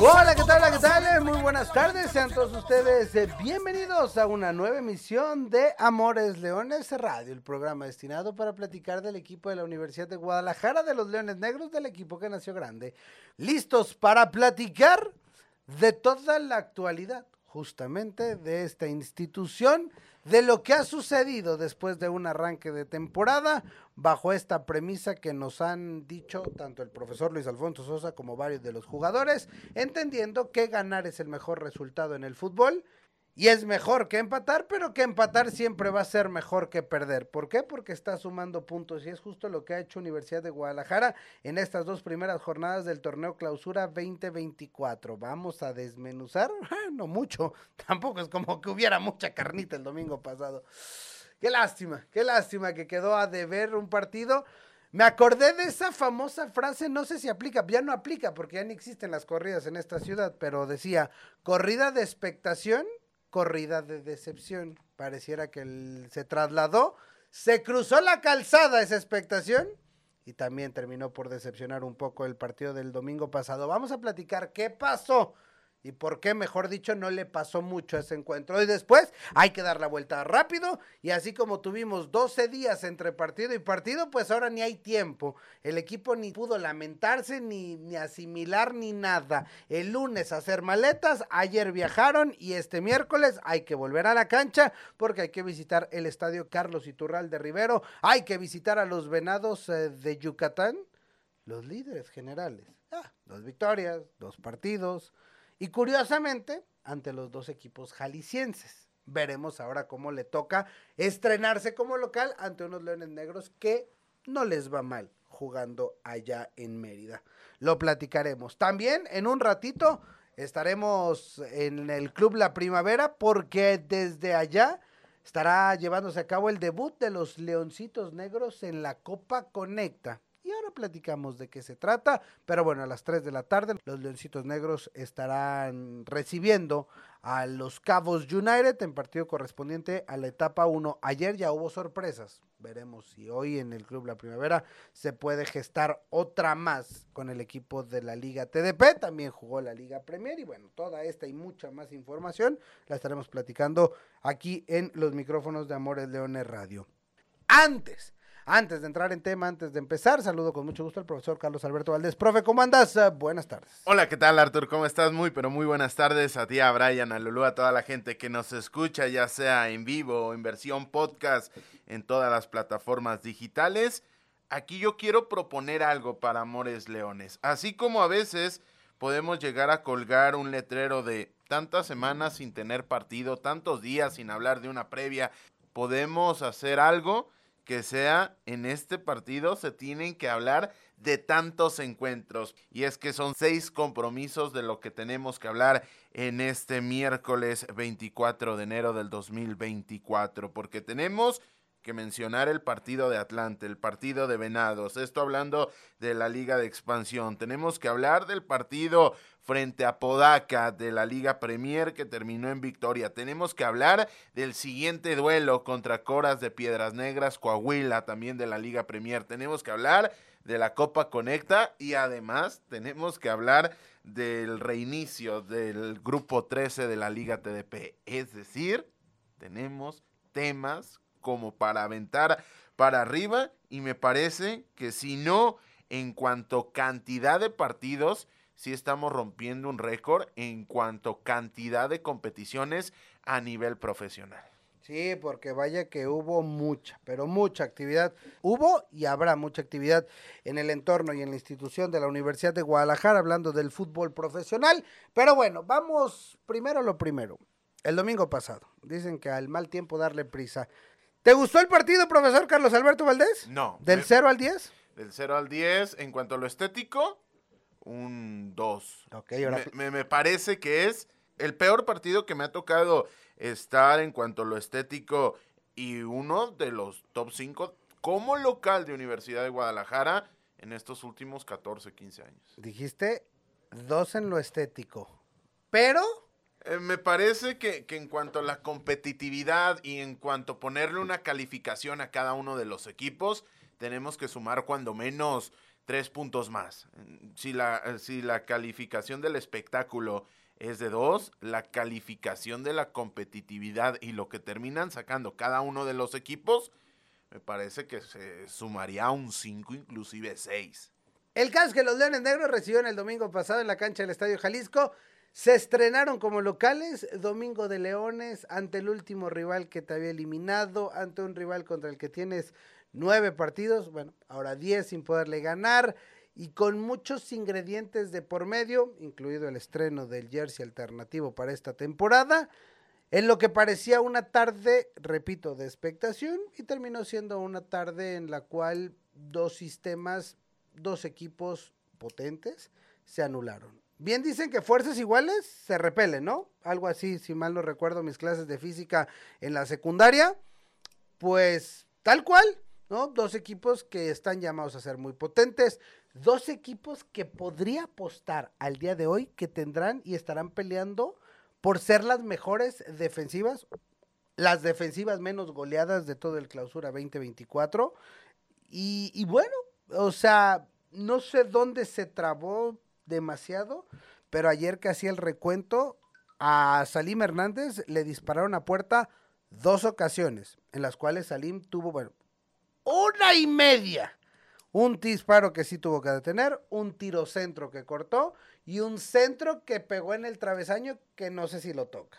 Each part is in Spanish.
Hola, ¿qué tal? ¿Qué tal? Muy buenas tardes. Sean todos ustedes eh, bienvenidos a una nueva emisión de Amores Leones Radio, el programa destinado para platicar del equipo de la Universidad de Guadalajara, de los Leones Negros, del equipo que nació grande. Listos para platicar de toda la actualidad, justamente de esta institución de lo que ha sucedido después de un arranque de temporada bajo esta premisa que nos han dicho tanto el profesor Luis Alfonso Sosa como varios de los jugadores, entendiendo que ganar es el mejor resultado en el fútbol y es mejor que empatar, pero que empatar siempre va a ser mejor que perder. ¿Por qué? Porque está sumando puntos y es justo lo que ha hecho Universidad de Guadalajara en estas dos primeras jornadas del torneo Clausura 2024. Vamos a desmenuzar, no mucho, tampoco es como que hubiera mucha carnita el domingo pasado. Qué lástima, qué lástima que quedó a deber un partido. Me acordé de esa famosa frase, no sé si aplica, ya no aplica porque ya no existen las corridas en esta ciudad, pero decía, corrida de expectación corrida de decepción. Pareciera que se trasladó, se cruzó la calzada esa expectación y también terminó por decepcionar un poco el partido del domingo pasado. Vamos a platicar qué pasó y por qué, mejor dicho, no le pasó mucho ese encuentro. Y después hay que dar la vuelta rápido y así como tuvimos 12 días entre partido y partido, pues ahora ni hay tiempo. El equipo ni pudo lamentarse, ni, ni asimilar, ni nada. El lunes hacer maletas, ayer viajaron y este miércoles hay que volver a la cancha porque hay que visitar el estadio Carlos Iturral de Rivero, hay que visitar a los Venados eh, de Yucatán, los líderes generales. Ah, dos victorias, dos partidos y curiosamente, ante los dos equipos jaliscienses. Veremos ahora cómo le toca estrenarse como local ante unos Leones Negros que no les va mal jugando allá en Mérida. Lo platicaremos. También en un ratito estaremos en el Club La Primavera porque desde allá estará llevándose a cabo el debut de los Leoncitos Negros en la Copa Conecta. Platicamos de qué se trata. Pero bueno, a las 3 de la tarde los Leoncitos Negros estarán recibiendo a los Cabos United en partido correspondiente a la etapa 1. Ayer ya hubo sorpresas. Veremos si hoy en el Club La Primavera se puede gestar otra más con el equipo de la Liga TDP. También jugó la Liga Premier y bueno, toda esta y mucha más información la estaremos platicando aquí en los micrófonos de Amores Leones Radio. Antes antes de entrar en tema, antes de empezar, saludo con mucho gusto al profesor Carlos Alberto Valdés. Profe, ¿cómo andas? Uh, buenas tardes. Hola, ¿qué tal, Artur? ¿Cómo estás? Muy, pero muy buenas tardes a ti, a Brian, a Lulu, a toda la gente que nos escucha, ya sea en vivo o en versión podcast en todas las plataformas digitales. Aquí yo quiero proponer algo para Amores Leones. Así como a veces podemos llegar a colgar un letrero de tantas semanas sin tener partido, tantos días sin hablar de una previa, podemos hacer algo que sea en este partido se tienen que hablar de tantos encuentros. Y es que son seis compromisos de lo que tenemos que hablar en este miércoles 24 de enero del 2024. Porque tenemos que mencionar el partido de Atlante, el partido de Venados, esto hablando de la Liga de Expansión. Tenemos que hablar del partido frente a Podaca de la Liga Premier que terminó en victoria. Tenemos que hablar del siguiente duelo contra Coras de Piedras Negras, Coahuila, también de la Liga Premier. Tenemos que hablar de la Copa Conecta y además tenemos que hablar del reinicio del grupo 13 de la Liga TDP. Es decir, tenemos temas como para aventar para arriba y me parece que si no, en cuanto cantidad de partidos, sí estamos rompiendo un récord en cuanto cantidad de competiciones a nivel profesional. Sí, porque vaya que hubo mucha, pero mucha actividad. Hubo y habrá mucha actividad en el entorno y en la institución de la Universidad de Guadalajara hablando del fútbol profesional. Pero bueno, vamos primero lo primero. El domingo pasado, dicen que al mal tiempo darle prisa. ¿Te gustó el partido, profesor Carlos Alberto Valdés? No. ¿Del 0 al 10? Del 0 al 10, en cuanto a lo estético, un 2. Ok, ahora... me, me, parece que es el peor partido que me ha tocado estar en cuanto a lo estético y uno de los top 5 como local de Universidad de Guadalajara en estos últimos 14, 15 años. Dijiste dos en lo estético, pero... Eh, me parece que, que, en cuanto a la competitividad y en cuanto a ponerle una calificación a cada uno de los equipos, tenemos que sumar cuando menos tres puntos más. Si la, si la calificación del espectáculo es de dos, la calificación de la competitividad y lo que terminan sacando cada uno de los equipos, me parece que se sumaría un 5, inclusive 6. El caso es que los Leones Negros recibieron el domingo pasado en la cancha del Estadio Jalisco. Se estrenaron como locales, Domingo de Leones, ante el último rival que te había eliminado, ante un rival contra el que tienes nueve partidos, bueno, ahora diez sin poderle ganar y con muchos ingredientes de por medio, incluido el estreno del jersey alternativo para esta temporada, en lo que parecía una tarde, repito, de expectación y terminó siendo una tarde en la cual dos sistemas, dos equipos potentes se anularon. Bien dicen que fuerzas iguales se repelen, ¿no? Algo así, si mal no recuerdo mis clases de física en la secundaria. Pues tal cual, ¿no? Dos equipos que están llamados a ser muy potentes, dos equipos que podría apostar al día de hoy que tendrán y estarán peleando por ser las mejores defensivas, las defensivas menos goleadas de todo el clausura 2024. Y, y bueno, o sea, no sé dónde se trabó demasiado, pero ayer que hacía el recuento, a Salim Hernández le dispararon a puerta dos ocasiones, en las cuales Salim tuvo, bueno, una y media. Un disparo que sí tuvo que detener, un tiro centro que cortó y un centro que pegó en el travesaño que no sé si lo toca.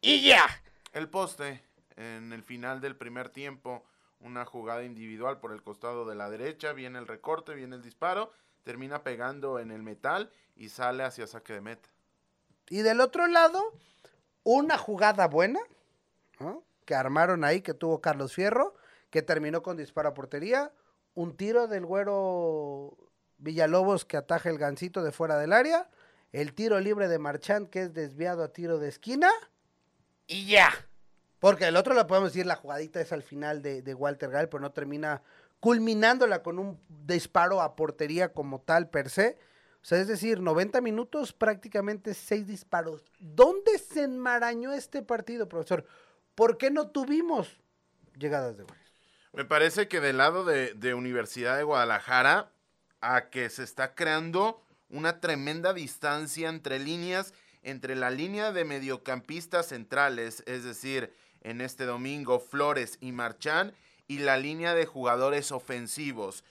Y ya. El poste en el final del primer tiempo, una jugada individual por el costado de la derecha, viene el recorte, viene el disparo, termina pegando en el metal y sale hacia saque de meta. Y del otro lado, una jugada buena que armaron ahí, que tuvo Carlos Fierro, que terminó con disparo a portería, un tiro del güero Villalobos que ataja el gancito de fuera del área, el tiro libre de Marchand que es desviado a tiro de esquina y ya. Porque el otro le podemos decir la jugadita es al final de, de Walter Gall, pero no termina culminándola con un disparo a portería como tal per se. O sea, es decir, 90 minutos, prácticamente 6 disparos. ¿Dónde se enmarañó este partido, profesor? ¿Por qué no tuvimos llegadas de gol? Me parece que del lado de, de, Universidad de Guadalajara, a que se está creando una tremenda distancia entre líneas, entre la línea de mediocampistas centrales, es decir, en este domingo Flores y Marchán, y la línea de jugadores ofensivos.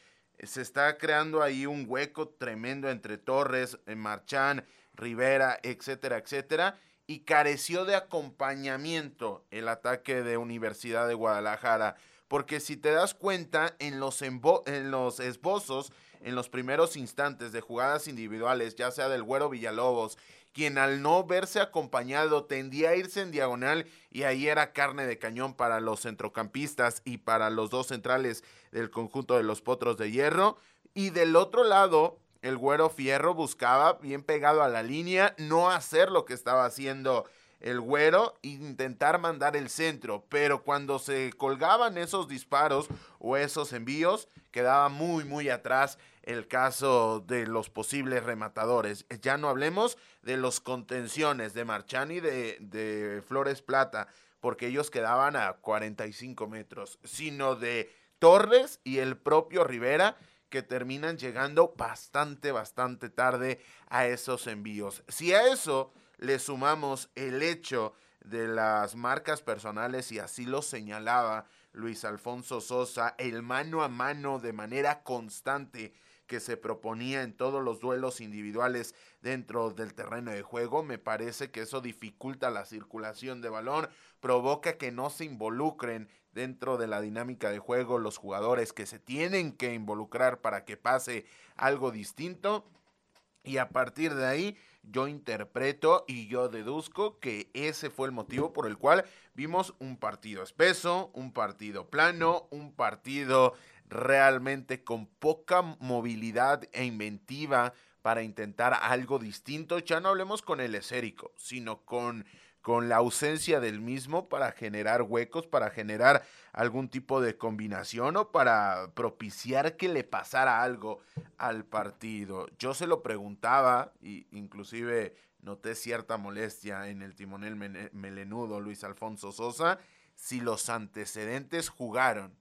Se está creando ahí un hueco tremendo entre Torres, eh, Marchán, Rivera, etcétera, etcétera y careció de acompañamiento el ataque de Universidad de Guadalajara porque si te das cuenta, en los, en los esbozos, en los primeros instantes de jugadas individuales, ya sea del Güero Villalobos, quien al no verse acompañado tendía a irse en diagonal y ahí era carne de cañón para los centrocampistas y para los dos centrales del conjunto de los Potros de Hierro. Y del otro lado, el Güero Fierro buscaba, bien pegado a la línea, no hacer lo que estaba haciendo el güero intentar mandar el centro, pero cuando se colgaban esos disparos o esos envíos, quedaba muy, muy atrás el caso de los posibles rematadores. Ya no hablemos de los contenciones de Marchani de, de Flores Plata, porque ellos quedaban a 45 metros, sino de Torres y el propio Rivera, que terminan llegando bastante, bastante tarde a esos envíos. Si a eso le sumamos el hecho de las marcas personales y así lo señalaba Luis Alfonso Sosa, el mano a mano de manera constante que se proponía en todos los duelos individuales dentro del terreno de juego. Me parece que eso dificulta la circulación de balón, provoca que no se involucren dentro de la dinámica de juego los jugadores que se tienen que involucrar para que pase algo distinto. Y a partir de ahí yo interpreto y yo deduzco que ese fue el motivo por el cual vimos un partido espeso, un partido plano, un partido realmente con poca movilidad e inventiva para intentar algo distinto. Ya no hablemos con el esérico, sino con con la ausencia del mismo para generar huecos, para generar algún tipo de combinación o para propiciar que le pasara algo al partido. Yo se lo preguntaba, y inclusive noté cierta molestia en el timonel melenudo Luis Alfonso Sosa, si los antecedentes jugaron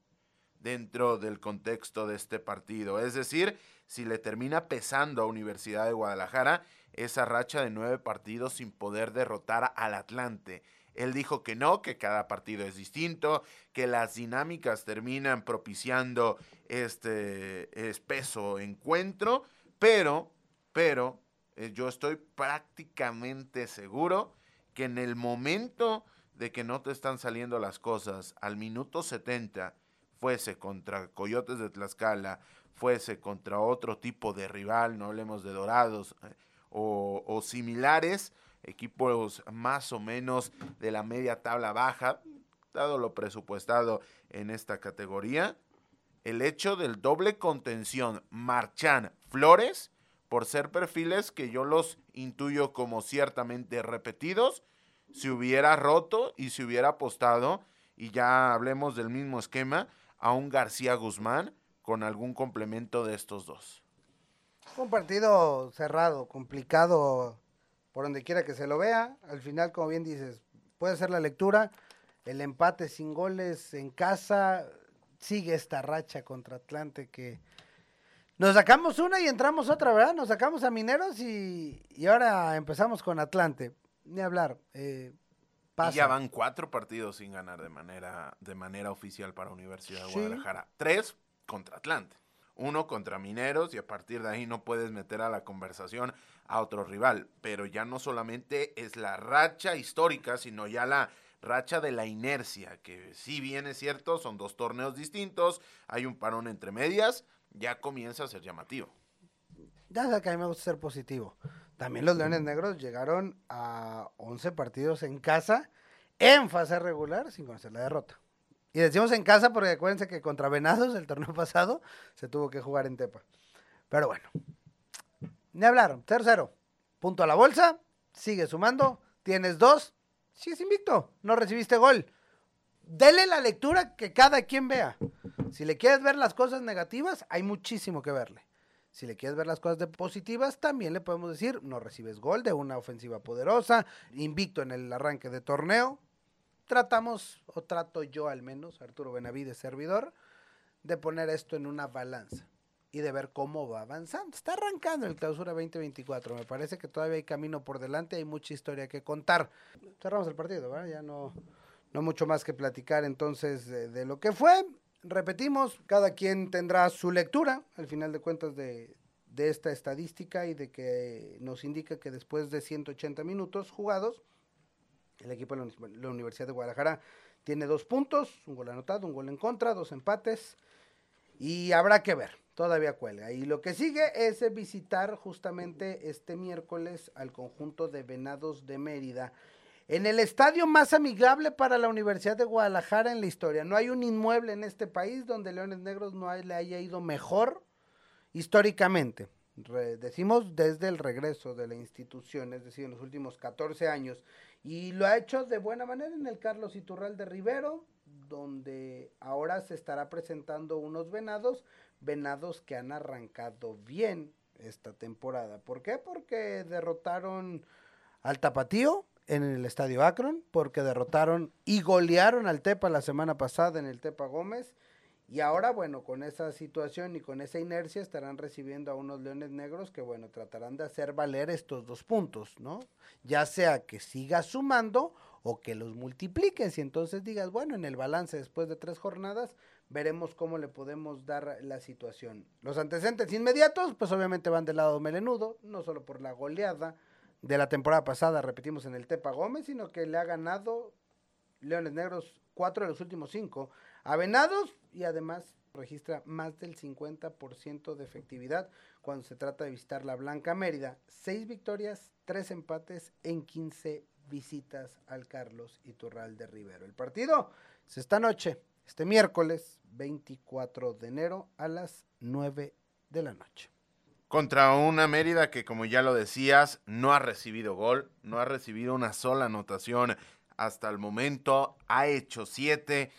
dentro del contexto de este partido. Es decir, si le termina pesando a Universidad de Guadalajara esa racha de nueve partidos sin poder derrotar al Atlante. Él dijo que no, que cada partido es distinto, que las dinámicas terminan propiciando este espeso encuentro, pero, pero, eh, yo estoy prácticamente seguro que en el momento de que no te están saliendo las cosas, al minuto 70, fuese contra Coyotes de Tlaxcala, fuese contra otro tipo de rival, no hablemos de Dorados, eh, o, similares, equipos más o menos de la media tabla baja, dado lo presupuestado en esta categoría, el hecho del doble contención Marchán Flores, por ser perfiles que yo los intuyo como ciertamente repetidos, se hubiera roto y se hubiera apostado, y ya hablemos del mismo esquema, a un García Guzmán con algún complemento de estos dos. Un partido cerrado, complicado, por donde quiera que se lo vea. Al final, como bien dices, puede ser la lectura. El empate sin goles en casa sigue esta racha contra Atlante que nos sacamos una y entramos otra, ¿verdad? Nos sacamos a Mineros y, ahora empezamos con Atlante. Ni hablar. Eh, y ya van cuatro partidos sin ganar de manera, de manera oficial para Universidad de Guadalajara. Tres contra Atlante uno contra Mineros y a partir de ahí no puedes meter a la conversación a otro rival. Pero ya no solamente es la racha histórica, sino ya la racha de la inercia, que si bien es cierto, son dos torneos distintos, hay un parón entre medias, ya comienza a ser llamativo. Ya que a mí me gusta ser positivo. También los Leones Negros llegaron a 11 partidos en casa en fase regular sin conocer la derrota. Y decimos en casa porque acuérdense que contra Venados el torneo pasado se tuvo que jugar en Tepa. Pero bueno, ni hablar, 0-0. Punto a la bolsa, sigue sumando, tienes dos, sigues invicto, no recibiste gol. Dele la lectura que cada quien vea. Si le quieres ver las cosas negativas, hay muchísimo que verle. Si le quieres ver las cosas de positivas, también le podemos decir, no recibes gol de una ofensiva poderosa, invicto en el arranque de torneo, tratamos, o trato yo al menos, Arturo Benavides, servidor, de poner esto en una balanza y de ver cómo va avanzando. Está arrancando el clausura 2024. Me parece que todavía hay camino por delante, hay mucha historia que contar. Cerramos el partido. Ya no, no mucho más que platicar entonces de, lo que fue. Repetimos, cada quien tendrá su lectura, al final de cuentas, de, de esta estadística y de que nos indica que después de 180 minutos jugados, el equipo de la Universidad de Guadalajara tiene dos puntos, un gol anotado, un gol en contra, dos empates. Y habrá que ver, todavía cuelga. Y lo que sigue es visitar justamente este miércoles al conjunto de Venados de Mérida. En el estadio más amigable para la Universidad de Guadalajara en la historia. No hay un inmueble en este país donde Leones Negros no le haya ido mejor históricamente. decimos desde el regreso de la institución, es decir, en los últimos 14 años. Y lo ha hecho de buena manera en el Carlos Iturralde Rivero, donde ahora se estará presentando unos venados, venados que han arrancado bien esta temporada. ¿Por qué? Porque derrotaron al Tapatío en el Estadio Akron, porque derrotaron y golearon al Tepa la semana pasada en el Tepa Gómez y ahora, bueno, con esa situación y con esa inercia estarán recibiendo a unos leones negros que, bueno, tratarán de hacer valer estos dos puntos, ¿no? Ya sea que sigas sumando o que los multipliques y entonces digas, bueno, en el balance después de tres jornadas veremos cómo le podemos dar la situación. Los antecedentes inmediatos, pues obviamente van del lado melenudo, no solo por la goleada de la temporada pasada, repetimos en el Tepa Gómez, sino que le ha ganado Leones Negros cuatro de los últimos cinco a Venados y además registra más del 50% de efectividad cuando se trata de visitar la Blanca Mérida. Seis victorias, tres empates en 15 visitas al Carlos Iturral de Rivero. El partido es esta noche, este miércoles 24 de enero a las 9 de la noche. Contra una Mérida que, como ya lo decías, no ha recibido gol, no ha recibido una sola anotación hasta el momento, ha hecho siete,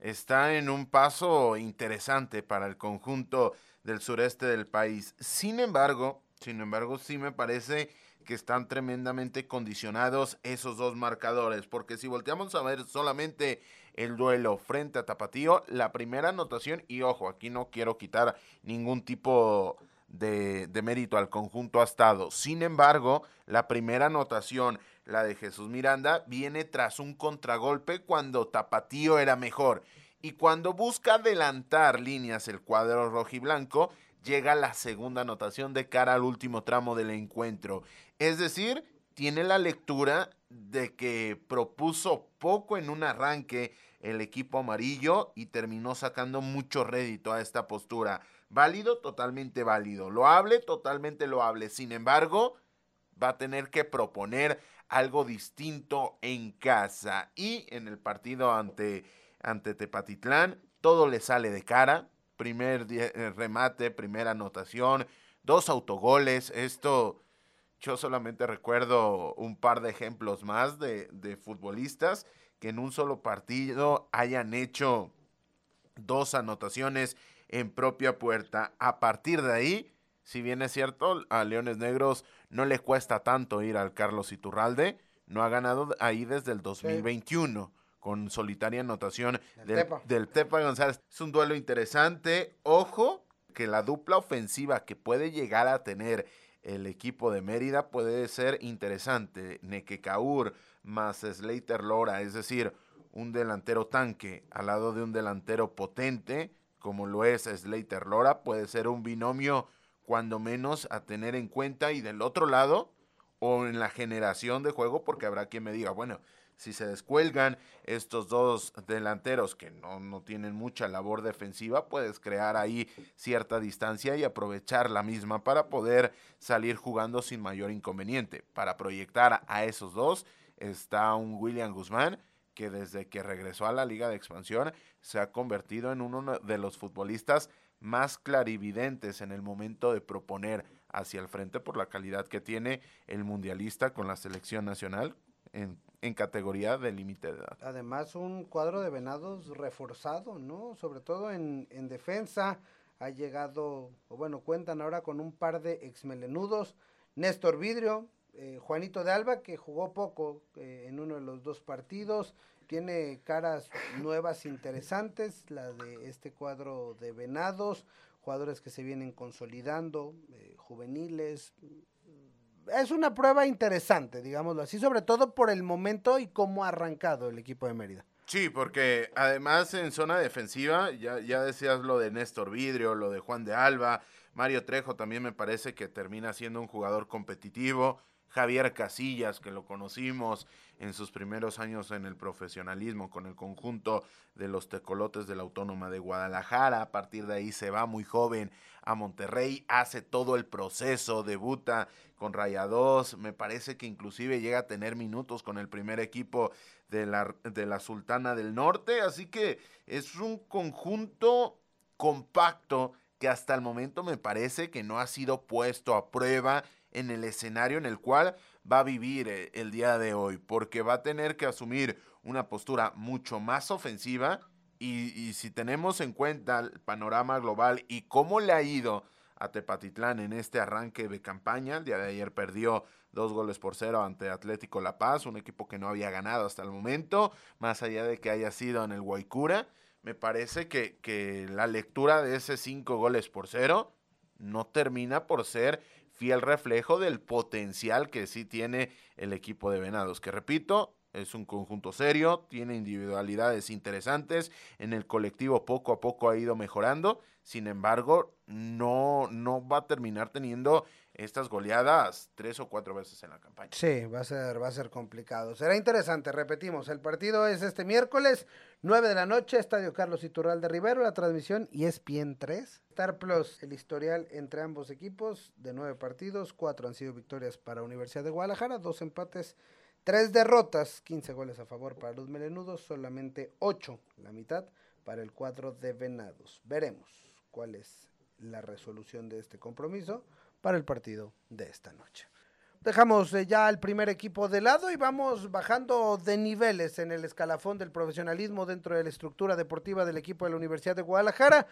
está en un paso interesante para el conjunto del sureste del país. Sin embargo, sin embargo, sí me parece que están tremendamente condicionados esos dos marcadores, porque si volteamos a ver solamente el duelo frente a Tapatío, la primera anotación, y ojo, aquí no quiero quitar ningún tipo de, de mérito al conjunto estado. Sin embargo, la primera anotación, la de Jesús Miranda, viene tras un contragolpe cuando Tapatío era mejor. Y cuando busca adelantar líneas el cuadro rojiblanco, llega la segunda anotación de cara al último tramo del encuentro. Es decir, tiene la lectura de que propuso poco en un arranque el equipo amarillo y terminó sacando mucho rédito a esta postura. Válido, totalmente válido. Lo hable, totalmente lo hable. Sin embargo, va a tener que proponer algo distinto en casa. Y en el partido ante, ante Tepatitlán, todo le sale de cara. Primer eh, remate, primera anotación, dos autogoles. Esto, yo solamente recuerdo un par de ejemplos más de, de futbolistas que en un solo partido hayan hecho dos anotaciones en propia puerta. A partir de ahí, si bien es cierto, a Leones Negros no le cuesta tanto ir al Carlos Iturralde, no ha ganado ahí desde el 2021. Con solitaria anotación del, del Tepa González. Es un duelo interesante. Ojo, que la dupla ofensiva que puede llegar a tener el equipo de Mérida puede ser interesante. Nequecaur más Slater Lora, es decir, un delantero tanque al lado de un delantero potente, como lo es Slater Lora, puede ser un binomio cuando menos a tener en cuenta y del otro lado o en la generación de juego, porque habrá quien me diga, bueno, si se descuelgan estos dos delanteros que no, no, tienen mucha labor defensiva, puedes crear ahí cierta distancia y aprovechar la misma para poder salir jugando sin mayor inconveniente. Para proyectar a esos dos está un William Guzmán que desde que regresó a la Liga de Expansión se ha convertido en uno de los futbolistas más clarividentes en el momento de proponer hacia el frente por la calidad que tiene el mundialista con la selección nacional en, en categoría de límite de edad. Además un cuadro de venados reforzado, ¿no? Sobre todo en, en defensa ha llegado, o bueno, cuentan ahora con un par de exmelenudos, Néstor Vidrio, eh, Juanito de Alba, que jugó poco eh, en uno de los dos partidos, tiene caras nuevas interesantes, la de este cuadro de Venados, jugadores que se vienen consolidando, eh, juveniles. Es una prueba interesante, digámoslo así, sobre todo por el momento y cómo ha arrancado el equipo de Mérida. Sí, porque además en zona defensiva, ya, ya decías lo de Néstor Vidrio, lo de Juan de Alba, Mario Trejo también me parece que termina siendo un jugador competitivo. Javier Casillas, que lo conocimos en sus primeros años en el profesionalismo con el conjunto de los tecolotes de la Autónoma de Guadalajara. A partir de ahí se va muy joven a Monterrey, hace todo el proceso, debuta con Rayados, me parece que inclusive llega a tener minutos con el primer equipo de la, de la Sultana del Norte, así que es un conjunto compacto que hasta el momento me parece que no ha sido puesto a prueba en el escenario en el cual va a vivir eh, el día de hoy, porque va a tener que asumir una postura mucho más ofensiva y, si tenemos en cuenta el panorama global y cómo le ha ido a Tepatitlán en este arranque de campaña, el día de ayer perdió dos goles por cero ante Atlético La Paz, un equipo que no había ganado hasta el momento, más allá de que haya sido en el Guaycura, me parece que, que la lectura de ese cinco goles por cero no termina por ser fiel reflejo del potencial que sí tiene el equipo de Venados, que repito, es un conjunto serio, tiene individualidades interesantes, en el colectivo poco a poco ha ido mejorando, sin embargo, no, no va a terminar teniendo estas goleadas tres o cuatro veces en la campaña. Sí, va a ser, va a ser complicado. Será interesante, repetimos, el partido es este miércoles, 9 de la noche, Estadio Carlos Iturralde Rivero, la transmisión y es ESPN 3. Star Plus, el historial entre ambos equipos de nueve partidos, cuatro han sido victorias para Universidad de Guadalajara, dos empates, tres derrotas, 15 goles a favor para los melenudos, solamente ocho, la mitad, para el cuadro de Venados. Veremos cuál es la resolución de este compromiso para el partido de esta noche. Dejamos eh, ya el primer equipo de lado y vamos bajando de niveles en el escalafón del profesionalismo dentro de la estructura deportiva del equipo de la Universidad de Guadalajara.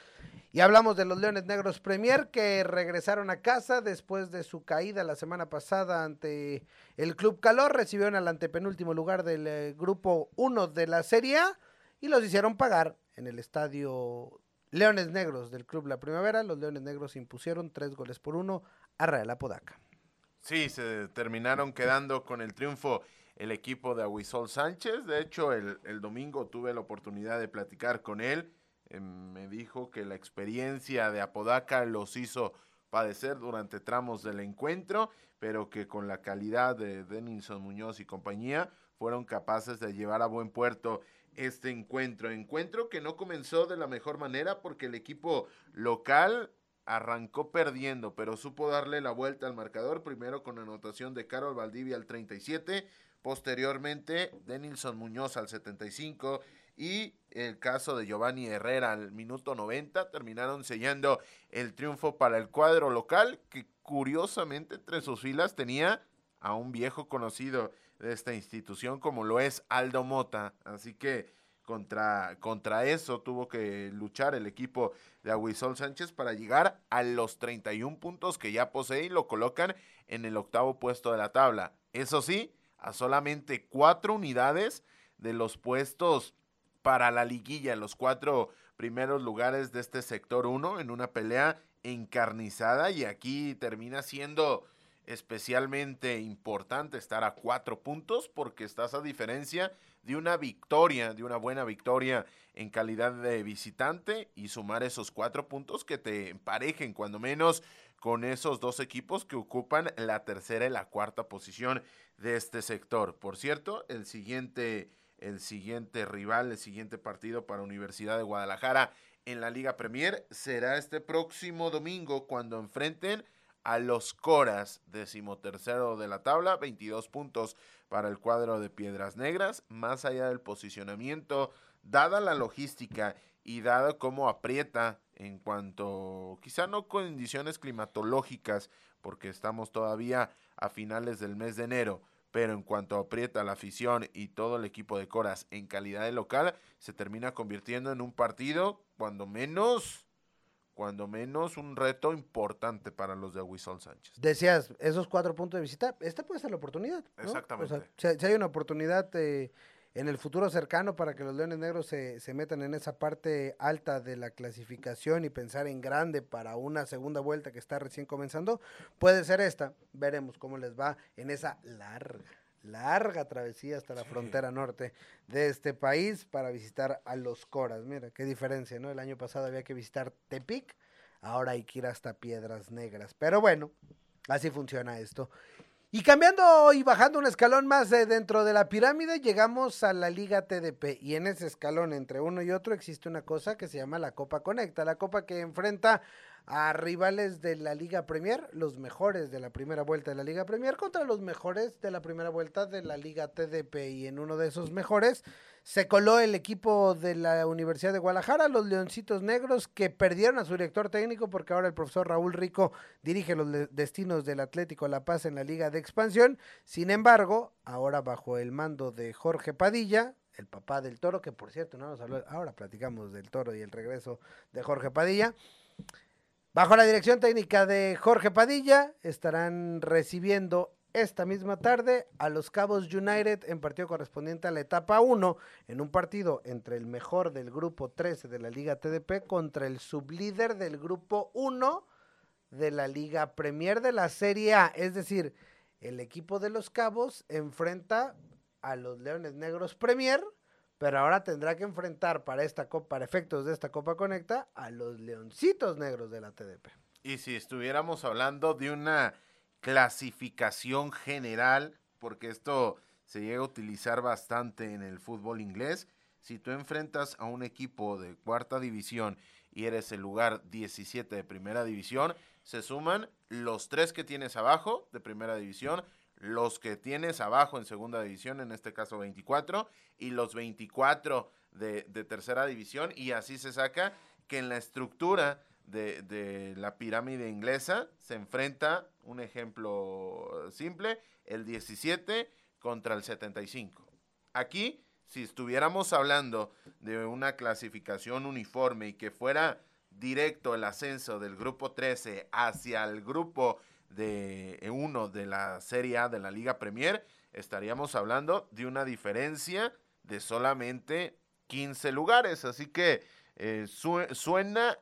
Y hablamos de los Leones Negros Premier que regresaron a casa después de su caída la semana pasada ante el Club Calor. Recibieron al antepenúltimo lugar del eh, grupo 1 de la Serie A y los hicieron pagar en el estadio Leones Negros del Club La Primavera. Los Leones Negros impusieron tres goles por uno a Real Apodaca. Sí, se terminaron quedando con el triunfo el equipo de Aguisol Sánchez. De hecho, el, domingo tuve la oportunidad de platicar con él. Em, me dijo que la experiencia de Apodaca los hizo padecer durante tramos del encuentro, pero que con la calidad de Denilson Muñoz y compañía fueron capaces de llevar a buen puerto este encuentro. Encuentro que no comenzó de la mejor manera porque el equipo local arrancó perdiendo, pero supo darle la vuelta al marcador, primero con anotación de Carol Valdivia al 37, posteriormente Denilson Muñoz al 75 y el caso de Giovanni Herrera al minuto 90 terminaron sellando el triunfo para el cuadro local que curiosamente entre sus filas tenía a un viejo conocido de esta institución como lo es Aldo Mota, así que contra, contra eso tuvo que luchar el equipo de Aguisol Sánchez para llegar a los 31 puntos que ya posee y lo colocan en el octavo puesto de la tabla. Eso sí, a solamente cuatro unidades de los puestos para la liguilla, los cuatro primeros lugares de este sector 1 en una pelea encarnizada y aquí termina siendo especialmente importante estar a cuatro puntos porque estás a diferencia de una victoria, de una buena victoria en calidad de visitante y sumar esos cuatro puntos que te emparejen cuando menos con esos dos equipos que ocupan la tercera y la cuarta posición de este sector. Por cierto, el siguiente, el siguiente rival, el siguiente partido para Universidad de Guadalajara en la Liga Premier será este próximo domingo cuando enfrenten a los Coras, decimotercero de la tabla, 22 puntos para el cuadro de Piedras Negras, más allá del posicionamiento, dada la logística y dado cómo aprieta en cuanto, quizá no condiciones climatológicas, porque estamos todavía a finales del mes de enero, pero en cuanto aprieta la afición y todo el equipo de Coras en calidad de local, se termina convirtiendo en un partido, cuando menos cuando menos un reto importante para los de Aguisol Sánchez. Decías, esos cuatro puntos de visita, esta puede ser la oportunidad. Exactamente. si, hay una oportunidad eh, en el futuro cercano para que los Leones Negros se, se, metan en esa parte alta de la clasificación y pensar en grande para una segunda vuelta que está recién comenzando, puede ser esta. Veremos cómo les va en esa larga larga travesía hasta la frontera norte de este país para visitar a los Coras. Mira, qué diferencia, ¿no? El año pasado había que visitar Tepic, ahora hay que ir hasta Piedras Negras. Pero bueno, así funciona esto. Y cambiando y bajando un escalón más eh, dentro de la pirámide, llegamos a la Liga TDP. Y en ese escalón entre uno y otro existe una cosa que se llama la Copa Conecta, la copa que enfrenta a rivales de la Liga Premier, los mejores de la primera vuelta de la Liga Premier contra los mejores de la primera vuelta de la Liga TDP y en uno de esos mejores se coló el equipo de la Universidad de Guadalajara, los Leoncitos Negros, que perdieron a su director técnico porque ahora el profesor Raúl Rico dirige los destinos del Atlético La Paz en la Liga de Expansión. Sin embargo, ahora bajo el mando de Jorge Padilla, el papá del toro, que por cierto no nos habló, ahora platicamos del toro y el regreso de Jorge Padilla. Bajo la dirección técnica de Jorge Padilla, estarán recibiendo esta misma tarde a los Cabos United en partido correspondiente a la etapa 1, en un partido entre el mejor del grupo 13 de la Liga TDP contra el sublíder del grupo 1 de la Liga Premier de la Serie A. Es decir, el equipo de los Cabos enfrenta a los Leones Negros Premier pero ahora tendrá que enfrentar para esta copa, para efectos de esta Copa Conecta, a los Leoncitos Negros de la TDP. Y si estuviéramos hablando de una clasificación general, porque esto se llega a utilizar bastante en el fútbol inglés, si tú enfrentas a un equipo de cuarta división y eres el lugar 17 de primera división, se suman los tres que tienes abajo de primera división, los que tienes abajo en segunda división, en este caso 24, y los 24 de, tercera división, y así se saca que en la estructura de la pirámide inglesa, se enfrenta, un ejemplo simple, el 17 contra el 75. Aquí, si estuviéramos hablando de una clasificación uniforme y que fuera directo el ascenso del grupo 13 hacia el grupo de 1 de la Serie A de la Liga Premier, estaríamos hablando de una diferencia de solamente 15 lugares. Así que eh, suena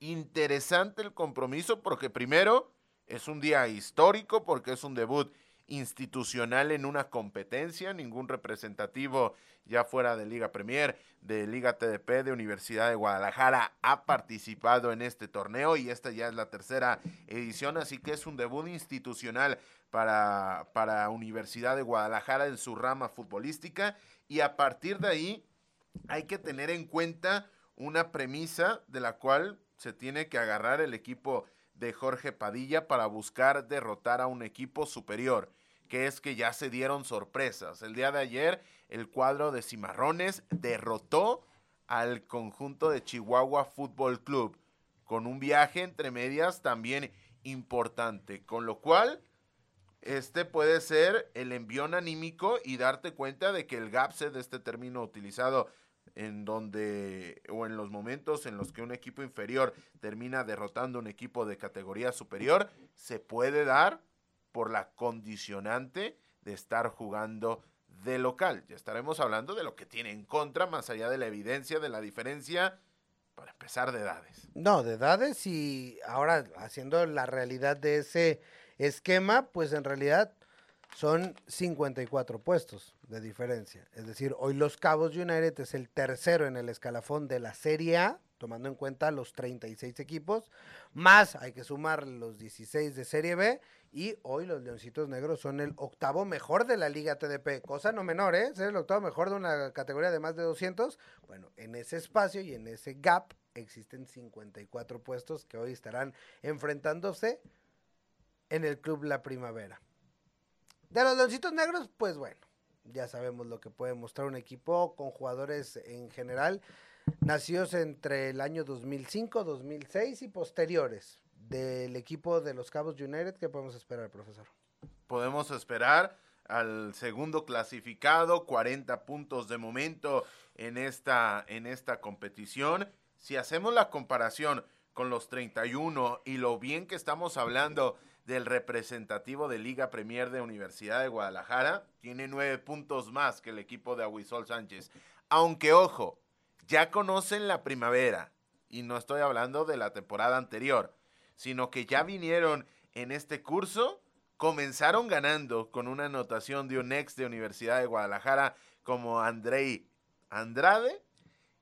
interesante el compromiso porque primero es un día histórico porque es un debut institucional en una competencia, ningún representativo ya fuera de Liga Premier, de Liga TDP, de Universidad de Guadalajara ha participado en este torneo y esta ya es la tercera edición, así que es un debut institucional para, para Universidad de Guadalajara en su rama futbolística. Y a partir de ahí hay que tener en cuenta una premisa de la cual se tiene que agarrar el equipo de Jorge Padilla para buscar derrotar a un equipo superior, que es que ya se dieron sorpresas. El día de ayer el cuadro de Cimarrones derrotó al conjunto de Chihuahua Fútbol Club con un viaje entre medias también importante, con lo cual este puede ser el envión anímico y darte cuenta de que el GAPSE de este término utilizado en donde o en los momentos en los que un equipo inferior termina derrotando un equipo de categoría superior, se puede dar por la condicionante de estar jugando de local. Ya estaremos hablando de lo que tiene en contra, más allá de la evidencia de la diferencia, para empezar, de edades. No, de edades y ahora haciendo la realidad de ese esquema, pues en realidad son 54 puestos de diferencia. Es decir, hoy los Cabos United es el tercero en el escalafón de la Serie A, tomando en cuenta los 36 equipos, más hay que sumar los 16 de Serie B y hoy los Leoncitos Negros son el octavo mejor de la Liga TDP, cosa no menor, ¿eh? Ser el octavo mejor de una categoría de más de 200. Bueno, en ese espacio y en ese gap existen 54 puestos que hoy estarán enfrentándose en el Club La Primavera. De los Leoncitos Negros, pues bueno, ya sabemos lo que puede mostrar un equipo con jugadores en general nacidos entre el año 2005, 2006 y posteriores del equipo de los Cabos United. ¿Qué podemos esperar, profesor? Podemos esperar al segundo clasificado, 40 puntos de momento en esta, en esta competición. Si hacemos la comparación con los 31 y lo bien que estamos hablando del representativo de Liga Premier de Universidad de Guadalajara. Tiene nueve puntos más que el equipo de Aguisol Sánchez. Aunque, ojo, ya conocen la primavera. Y no estoy hablando de la temporada anterior, sino que ya vinieron en este curso, comenzaron ganando con una anotación de un ex de Universidad de Guadalajara como Andrei Andrade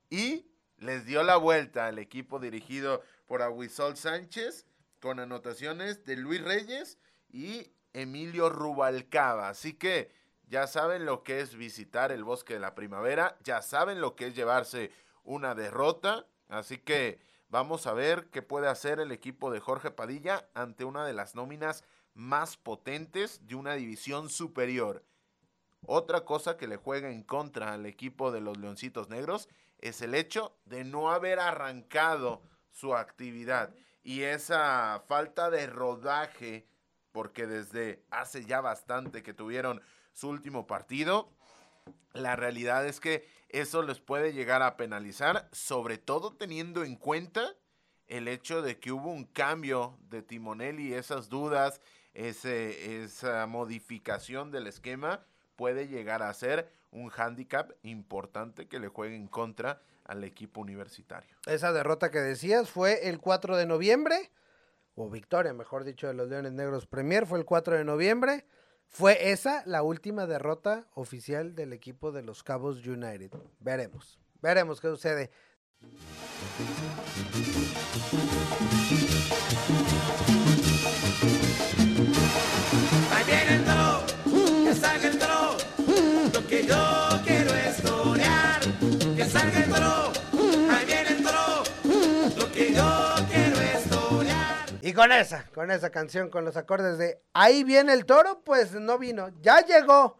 y les dio la vuelta al equipo dirigido por Aguisol Sánchez con anotaciones de Luis Reyes y Emilio Rubalcaba. Así que ya saben lo que es visitar el bosque de la primavera, ya saben lo que es llevarse una derrota. Así que vamos a ver qué puede hacer el equipo de Jorge Padilla ante una de las nóminas más potentes de una división superior. Otra cosa que le juega en contra al equipo de los Leoncitos Negros es el hecho de no haber arrancado su actividad y esa falta de rodaje, porque desde hace ya bastante que tuvieron su último partido, la realidad es que eso les puede llegar a penalizar, sobre todo teniendo en cuenta el hecho de que hubo un cambio de timonel y esas dudas, ese, esa modificación del esquema puede llegar a ser un hándicap importante que le juegue en contra al equipo universitario. Esa derrota que decías fue el 4 de noviembre, o victoria, mejor dicho, de los Leones Negros Premier, fue el 4 de noviembre. Fue esa la última derrota oficial del equipo de los Cabos United. Veremos, veremos qué sucede. Con esa, con esa canción, con los acordes de Ahí viene el toro, pues no vino. Ya llegó.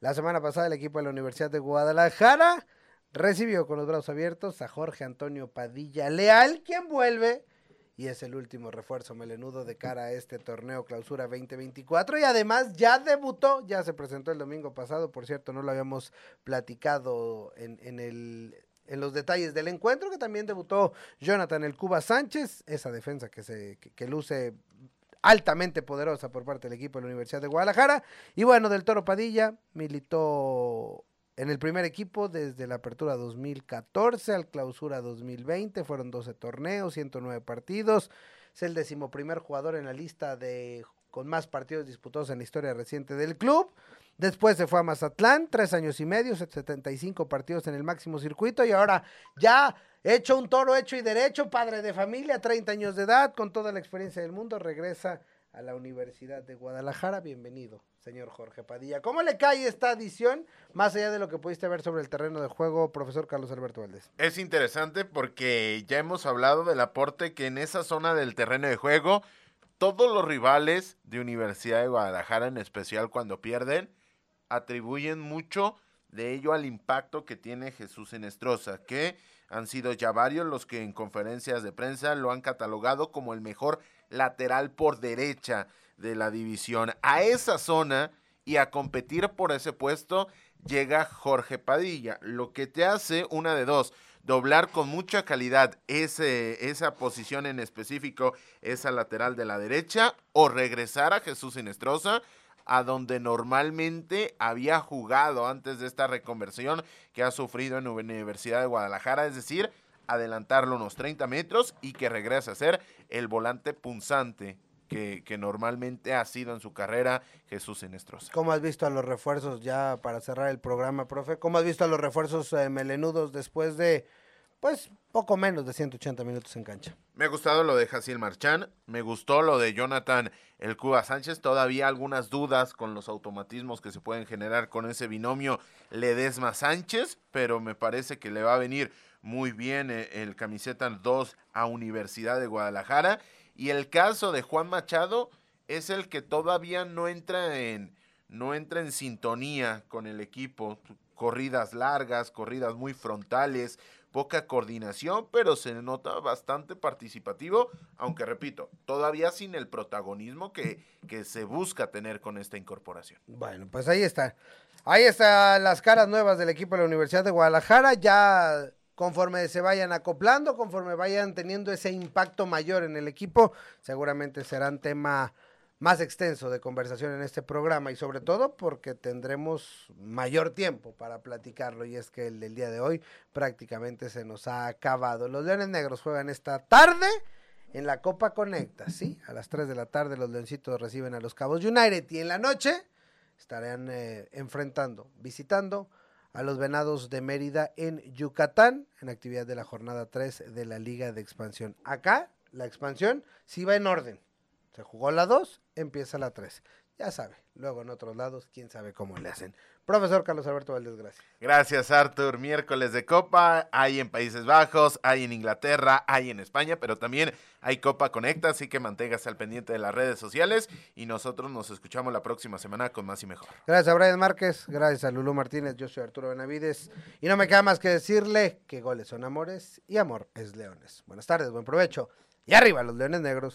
La semana pasada el equipo de la Universidad de Guadalajara recibió con los brazos abiertos a Jorge Antonio Padilla Leal, quien vuelve y es el último refuerzo melenudo de cara a este torneo clausura 2024 y además ya debutó, ya se presentó el domingo pasado, por cierto, no lo habíamos platicado en, en el en los detalles del encuentro, que también debutó Jonathan el Cuba Sánchez, esa defensa que se que, luce altamente poderosa por parte del equipo de la Universidad de Guadalajara. Y bueno, del Toro Padilla militó en el primer equipo desde la apertura 2014 al clausura 2020. Fueron 12 torneos, 109 partidos. Es el decimoprimer jugador en la lista de con más partidos disputados en la historia reciente del club. Después se fue a Mazatlán, tres años y medio, 75 partidos en el máximo circuito y ahora ya hecho un toro hecho y derecho, padre de familia, 30 años de edad, con toda la experiencia del mundo, regresa a la Universidad de Guadalajara. Bienvenido, señor Jorge Padilla. ¿Cómo le cae esta edición, más allá de lo que pudiste ver sobre el terreno de juego, profesor Carlos Alberto Valdés? Es interesante porque ya hemos hablado del aporte que en esa zona del terreno de juego, todos los rivales de Universidad de Guadalajara, en especial cuando pierden, atribuyen mucho de ello al impacto que tiene Jesús Enestrosa, que han sido ya varios los que en conferencias de prensa lo han catalogado como el mejor lateral por derecha de la división. A esa zona y a competir por ese puesto llega Jorge Padilla, lo que te hace una de dos, doblar con mucha calidad ese, esa posición en específico, esa lateral de la derecha, o regresar a Jesús Inestrosa a donde normalmente había jugado antes de esta reconversión que ha sufrido en Universidad de Guadalajara, es decir, adelantarlo unos 30 metros y que regrese a ser el volante punzante que, que, normalmente ha sido en su carrera Jesús Enestrosa. ¿Cómo has visto a los refuerzos ya para cerrar el programa, profe? ¿Cómo has visto a los refuerzos eh, melenudos después de, pues, poco menos de 180 minutos en cancha? Me ha gustado lo de Jaciel Marchán, me gustó lo de Jonathan el Cuba Sánchez, todavía algunas dudas con los automatismos que se pueden generar con ese binomio Ledesma Sánchez, pero me parece que le va a venir muy bien eh, el camiseta 2 a Universidad de Guadalajara. Y el caso de Juan Machado es el que todavía no entra en, no entra en sintonía con el equipo. Corridas largas, corridas muy frontales, poca coordinación, pero se nota bastante participativo, aunque repito, todavía sin el protagonismo que, que se busca tener con esta incorporación. Bueno, pues ahí está. Ahí están las caras nuevas del equipo de la Universidad de Guadalajara. Ya conforme se vayan acoplando, conforme vayan teniendo ese impacto mayor en el equipo, seguramente serán tema más extenso de conversación en este programa y sobre todo porque tendremos mayor tiempo para platicarlo y es que el del día de hoy prácticamente se nos ha acabado. Los Leones Negros juegan esta tarde en la Copa Conecta, ¿sí? A las 3 de la tarde los Leoncitos reciben a los Cabos United y en la noche estarán eh, enfrentando, visitando a los Venados de Mérida en Yucatán, en actividad de la jornada 3 de la Liga de Expansión. Acá, la expansión sí va en orden. Se jugó la 2, empieza la 3. Ya sabe, luego en otros lados, quién sabe cómo le hacen. Profesor Carlos Alberto Valdés, gracias. Gracias, Artur. Miércoles de Copa, hay en Países Bajos, hay en Inglaterra, hay en España, pero también hay Copa Conecta, así que manténgase al pendiente de las redes sociales y nosotros nos escuchamos la próxima semana con más y mejor. Gracias a Brian Márquez, gracias a Lulú Martínez, yo soy Arturo Benavides y no me queda más que decirle que goles son amores y amor es leones. Buenas tardes, buen provecho y arriba los leones negros.